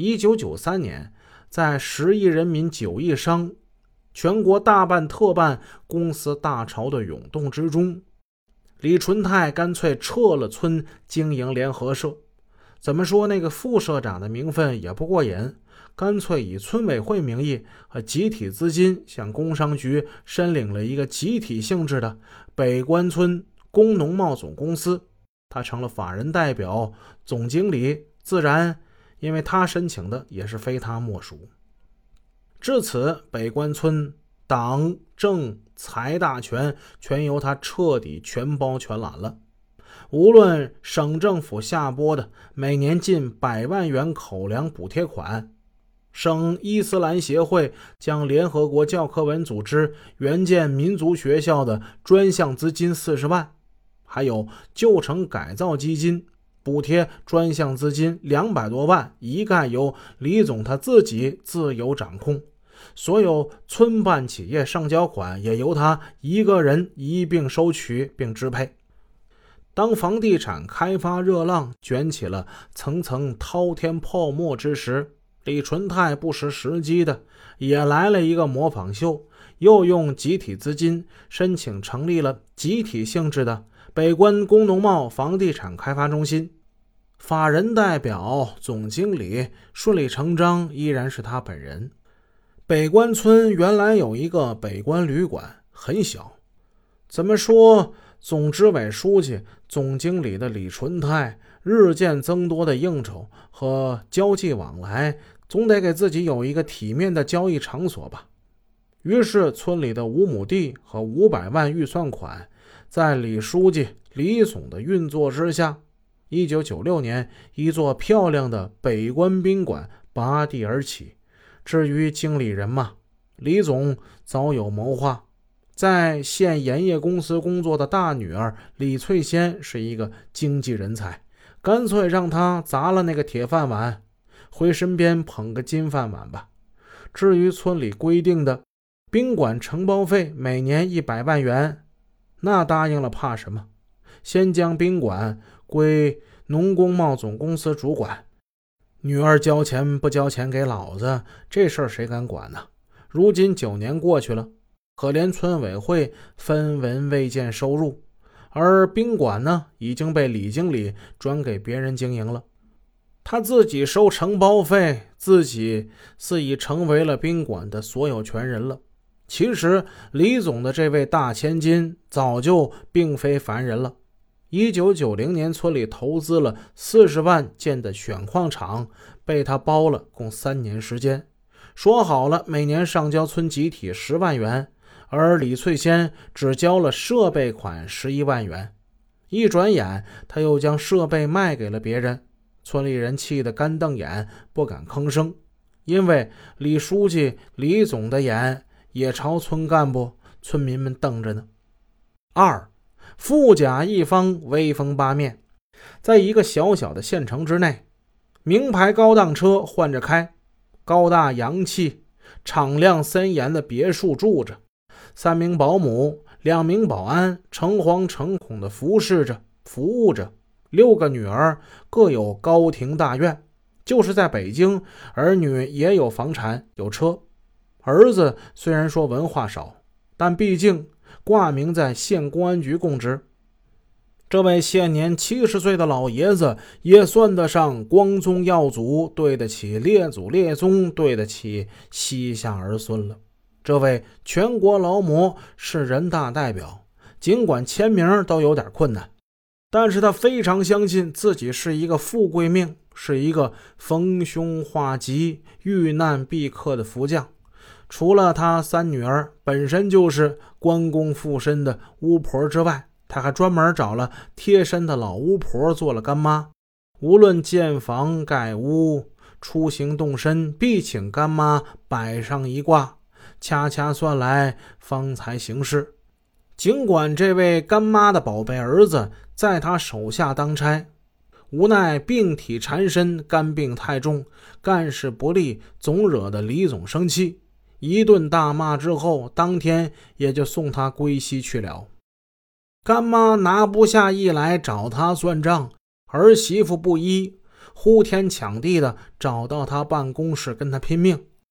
一九九三年，在十亿人民九亿商、全国大办特办公司大潮的涌动之中，李纯泰干脆撤了村，经营联合社。怎么说那个副社长的名分也不过瘾，干脆以村委会名义和集体资金向工商局申领了一个集体性质的北关村工农贸总公司，他成了法人代表、总经理，自然。因为他申请的也是非他莫属。至此，北关村党政财大权全由他彻底全包全揽了。无论省政府下拨的每年近百万元口粮补贴款，省伊斯兰协会将联合国教科文组织援建民族学校的专项资金四十万，还有旧城改造基金。补贴专项资金两百多万，一概由李总他自己自由掌控。所有村办企业上交款也由他一个人一并收取并支配。当房地产开发热浪卷起了层层滔天泡沫之时，李纯泰不失时机的也来了一个模仿秀，又用集体资金申请成立了集体性质的。北关工农贸房地产开发中心，法人代表、总经理顺理成章依然是他本人。北关村原来有一个北关旅馆，很小。怎么说，总支委书记、总经理的李纯泰日渐增多的应酬和交际往来，总得给自己有一个体面的交易场所吧。于是，村里的五亩地和五百万预算款。在李书记、李总的运作之下，一九九六年，一座漂亮的北关宾馆拔地而起。至于经理人嘛，李总早有谋划。在县盐业公司工作的大女儿李翠仙是一个经济人才，干脆让她砸了那个铁饭碗，回身边捧个金饭碗吧。至于村里规定的宾馆承包费，每年一百万元。那答应了，怕什么？先将宾馆归农工贸总公司主管，女儿交钱不交钱给老子，这事儿谁敢管呢？如今九年过去了，可怜村委会分文未见收入，而宾馆呢，已经被李经理转给别人经营了，他自己收承包费，自己似已成为了宾馆的所有权人了。其实，李总的这位大千金早就并非凡人了。一九九零年，村里投资了四十万建的选矿场，被他包了，共三年时间。说好了，每年上交村集体十万元，而李翠仙只交了设备款十一万元。一转眼，他又将设备卖给了别人，村里人气得干瞪眼，不敢吭声，因为李书记、李总的眼。也朝村干部、村民们瞪着呢。二，富甲一方，威风八面，在一个小小的县城之内，名牌高档车换着开，高大洋气、敞亮森严的别墅住着，三名保姆、两名保安诚惶诚恐地服侍着、服务着，六个女儿各有高庭大院。就是在北京，儿女也有房产、有车。儿子虽然说文化少，但毕竟挂名在县公安局供职。这位现年七十岁的老爷子也算得上光宗耀祖，对得起列祖列宗，对得起膝下儿孙了。这位全国劳模是人大代表，尽管签名都有点困难，但是他非常相信自己是一个富贵命，是一个逢凶化吉、遇难必克的福将。除了他三女儿本身就是关公附身的巫婆之外，他还专门找了贴身的老巫婆做了干妈。无论建房盖屋、出行动身，必请干妈摆上一卦，掐掐算来方才行事。尽管这位干妈的宝贝儿子在他手下当差，无奈病体缠身，肝病太重，干事不力，总惹得李总生气。一顿大骂之后，当天也就送他归西去了。干妈拿不下一来找他算账，儿媳妇不依，呼天抢地的找到他办公室，跟他拼命。